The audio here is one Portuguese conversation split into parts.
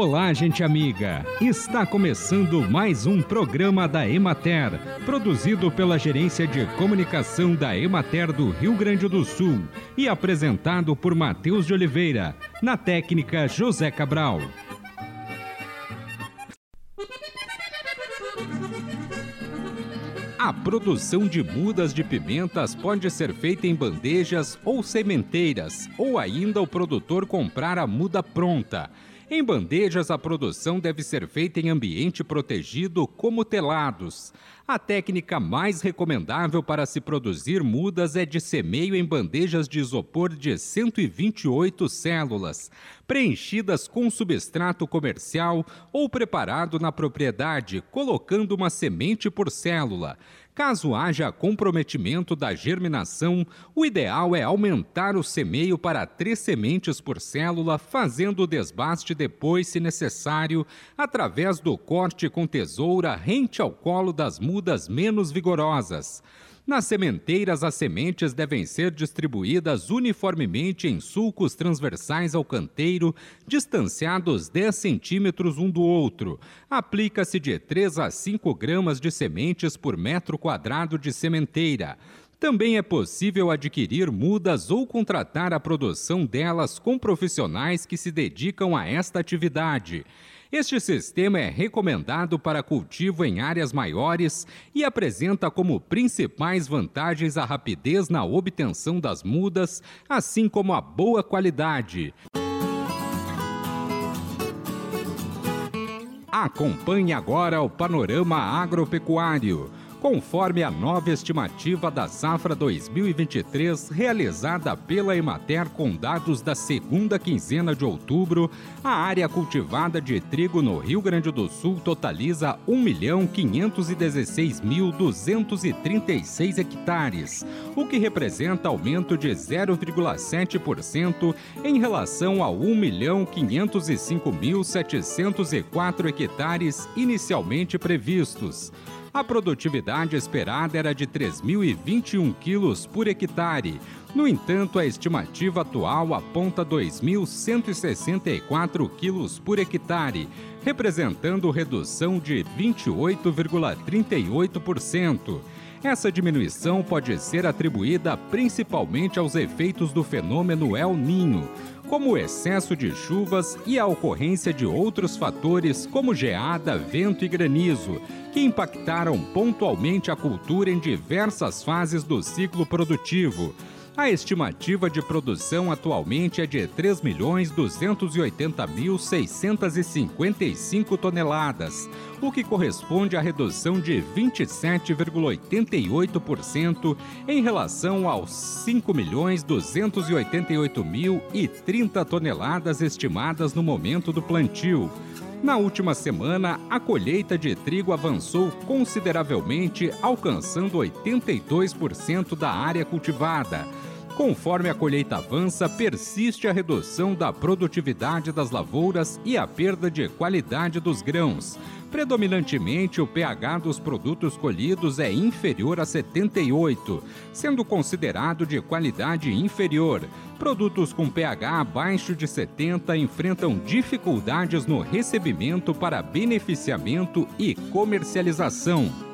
Olá, gente amiga! Está começando mais um programa da Emater, produzido pela Gerência de Comunicação da Emater do Rio Grande do Sul e apresentado por Matheus de Oliveira, na técnica José Cabral. A produção de mudas de pimentas pode ser feita em bandejas ou sementeiras, ou ainda o produtor comprar a muda pronta. Em bandejas, a produção deve ser feita em ambiente protegido, como telados. A técnica mais recomendável para se produzir mudas é de semeio em bandejas de isopor de 128 células, preenchidas com substrato comercial ou preparado na propriedade, colocando uma semente por célula. Caso haja comprometimento da germinação, o ideal é aumentar o semeio para três sementes por célula, fazendo o desbaste depois, se necessário, através do corte com tesoura rente ao colo das mudas menos vigorosas. Nas sementeiras, as sementes devem ser distribuídas uniformemente em sulcos transversais ao canteiro, distanciados 10 centímetros um do outro. Aplica-se de 3 a 5 gramas de sementes por metro quadrado de sementeira. Também é possível adquirir mudas ou contratar a produção delas com profissionais que se dedicam a esta atividade. Este sistema é recomendado para cultivo em áreas maiores e apresenta como principais vantagens a rapidez na obtenção das mudas, assim como a boa qualidade. Acompanhe agora o panorama agropecuário conforme a nova estimativa da safra 2023 realizada pela Emater com dados da segunda quinzena de outubro, a área cultivada de trigo no Rio Grande do Sul totaliza 1.516.236 hectares, o que representa aumento de 0,7% em relação a 1.505.704 hectares inicialmente previstos. A produtividade esperada era de 3.021 quilos por hectare. No entanto, a estimativa atual aponta 2.164 quilos por hectare, representando redução de 28,38%. Essa diminuição pode ser atribuída principalmente aos efeitos do fenômeno El Ninho, como o excesso de chuvas e a ocorrência de outros fatores como geada, vento e granizo, que impactaram pontualmente a cultura em diversas fases do ciclo produtivo. A estimativa de produção atualmente é de 3.280.655 toneladas, o que corresponde à redução de 27,88% em relação aos 5.288.030 toneladas estimadas no momento do plantio. Na última semana, a colheita de trigo avançou consideravelmente, alcançando 82% da área cultivada. Conforme a colheita avança, persiste a redução da produtividade das lavouras e a perda de qualidade dos grãos. Predominantemente, o pH dos produtos colhidos é inferior a 78, sendo considerado de qualidade inferior. Produtos com pH abaixo de 70 enfrentam dificuldades no recebimento para beneficiamento e comercialização.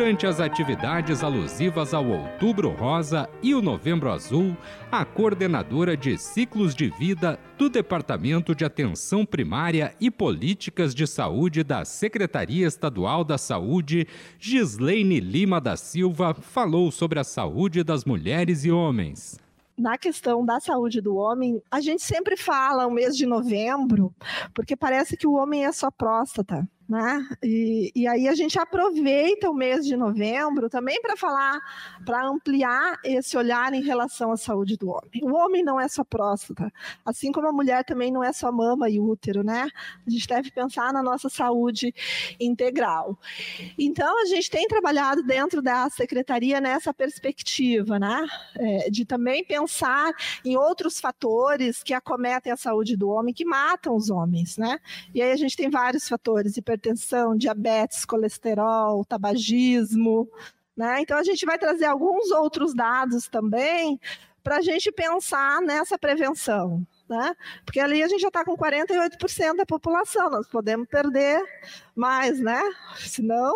Durante as atividades alusivas ao Outubro Rosa e o Novembro Azul, a coordenadora de ciclos de vida do Departamento de Atenção Primária e Políticas de Saúde da Secretaria Estadual da Saúde, Gislaine Lima da Silva, falou sobre a saúde das mulheres e homens. Na questão da saúde do homem, a gente sempre fala o mês de novembro, porque parece que o homem é só próstata né? E, e aí a gente aproveita o mês de novembro também para falar, para ampliar esse olhar em relação à saúde do homem. O homem não é só próstata, assim como a mulher também não é só mama e útero, né? A gente deve pensar na nossa saúde integral. Então a gente tem trabalhado dentro da secretaria nessa perspectiva, né? É, de também pensar em outros fatores que acometem a saúde do homem, que matam os homens, né? E aí a gente tem vários fatores, hipertensão, diabetes, colesterol, tabagismo, Né? Então, a gente vai trazer alguns outros dados também para a gente pensar nessa prevenção. Né? Porque ali a gente já está com 48% da população, nós podemos perder mais, né? Senão,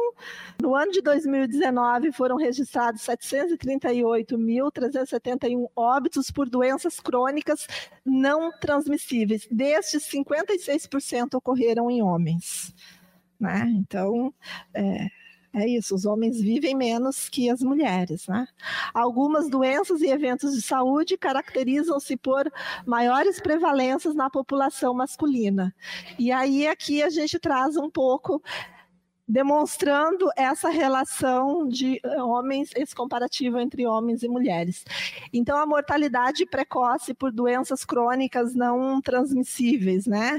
no ano de 2019 foram registrados 738.371 óbitos por doenças crônicas não transmissíveis. Destes, 56% ocorreram em homens. Né? Então, é, é isso, os homens vivem menos que as mulheres. Né? Algumas doenças e eventos de saúde caracterizam-se por maiores prevalências na população masculina. E aí aqui a gente traz um pouco demonstrando essa relação de homens, esse comparativo entre homens e mulheres. Então, a mortalidade precoce por doenças crônicas não transmissíveis, né?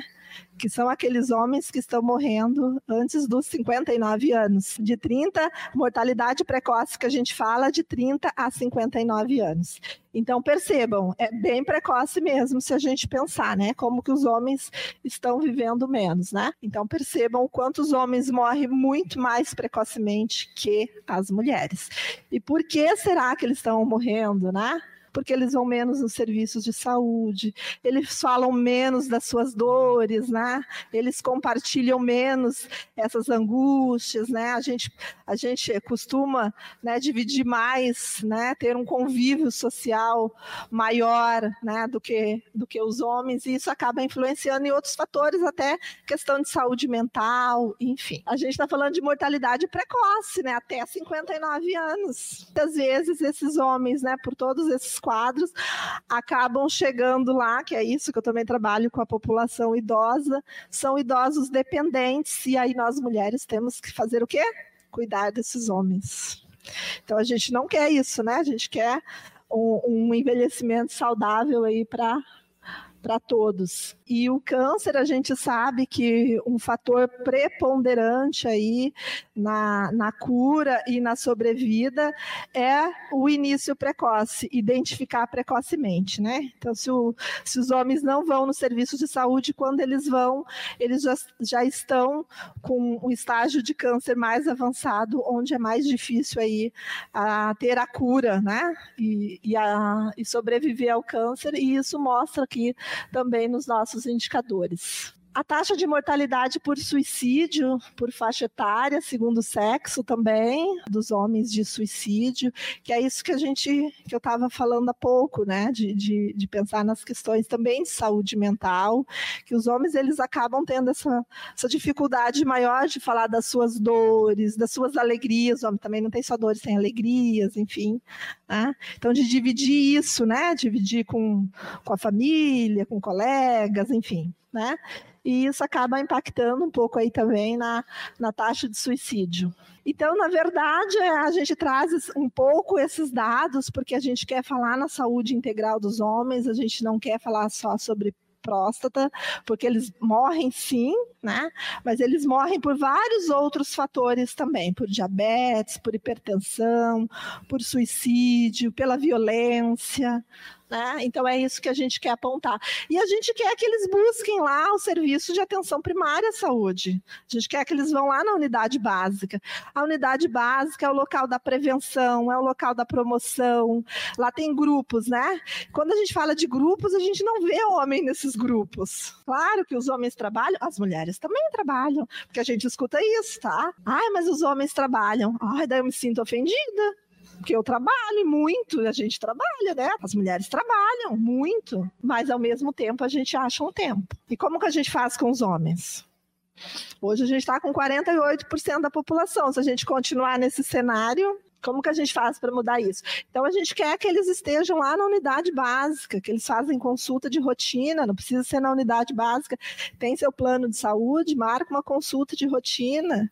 Que são aqueles homens que estão morrendo antes dos 59 anos. De 30, mortalidade precoce que a gente fala, de 30 a 59 anos. Então, percebam, é bem precoce mesmo se a gente pensar, né? Como que os homens estão vivendo menos, né? Então, percebam o quanto os homens morrem muito mais precocemente que as mulheres. E por que será que eles estão morrendo, né? Porque eles vão menos nos serviços de saúde, eles falam menos das suas dores, né? Eles compartilham menos essas angústias, né? A gente, a gente costuma né, dividir mais, né? Ter um convívio social maior, né? Do que, do que os homens, e isso acaba influenciando em outros fatores, até questão de saúde mental, enfim. A gente está falando de mortalidade precoce, né? Até 59 anos. Muitas vezes esses homens, né? Por todos esses quadros, acabam chegando lá, que é isso que eu também trabalho com a população idosa, são idosos dependentes, e aí nós mulheres temos que fazer o quê? Cuidar desses homens. Então a gente não quer isso, né? A gente quer um, um envelhecimento saudável aí para para todos. E o câncer, a gente sabe que um fator preponderante aí na, na cura e na sobrevida é o início precoce, identificar precocemente, né? Então, se, o, se os homens não vão no serviço de saúde, quando eles vão, eles já, já estão com o estágio de câncer mais avançado, onde é mais difícil aí a ter a cura, né? E, e, a, e sobreviver ao câncer, e isso mostra que também nos nossos indicadores. A taxa de mortalidade por suicídio, por faixa etária, segundo o sexo também, dos homens de suicídio, que é isso que a gente, que eu estava falando há pouco, né, de, de, de, pensar nas questões também de saúde mental, que os homens, eles acabam tendo essa, essa dificuldade maior de falar das suas dores, das suas alegrias, o homem também não tem só dores, tem alegrias, enfim, né? então de dividir isso, né, dividir com, com a família, com colegas, enfim, né, e isso acaba impactando um pouco aí também na, na taxa de suicídio. Então, na verdade, a gente traz um pouco esses dados, porque a gente quer falar na saúde integral dos homens, a gente não quer falar só sobre próstata, porque eles morrem sim, né? Mas eles morrem por vários outros fatores também, por diabetes, por hipertensão, por suicídio, pela violência, né? Então é isso que a gente quer apontar. E a gente quer que eles busquem lá o serviço de atenção primária à saúde. A gente quer que eles vão lá na unidade básica. A unidade básica é o local da prevenção, é o local da promoção. Lá tem grupos, né? Quando a gente fala de grupos, a gente não vê homem nesses grupos. Claro que os homens trabalham, as mulheres também trabalham, porque a gente escuta isso, tá? Ai, mas os homens trabalham. Ai, daí eu me sinto ofendida porque eu trabalho muito, a gente trabalha, né? As mulheres trabalham muito, mas ao mesmo tempo a gente acha um tempo. E como que a gente faz com os homens? Hoje a gente está com 48% da população. Se a gente continuar nesse cenário, como que a gente faz para mudar isso? Então a gente quer que eles estejam lá na unidade básica, que eles fazem consulta de rotina, não precisa ser na unidade básica. Tem seu plano de saúde, marca uma consulta de rotina.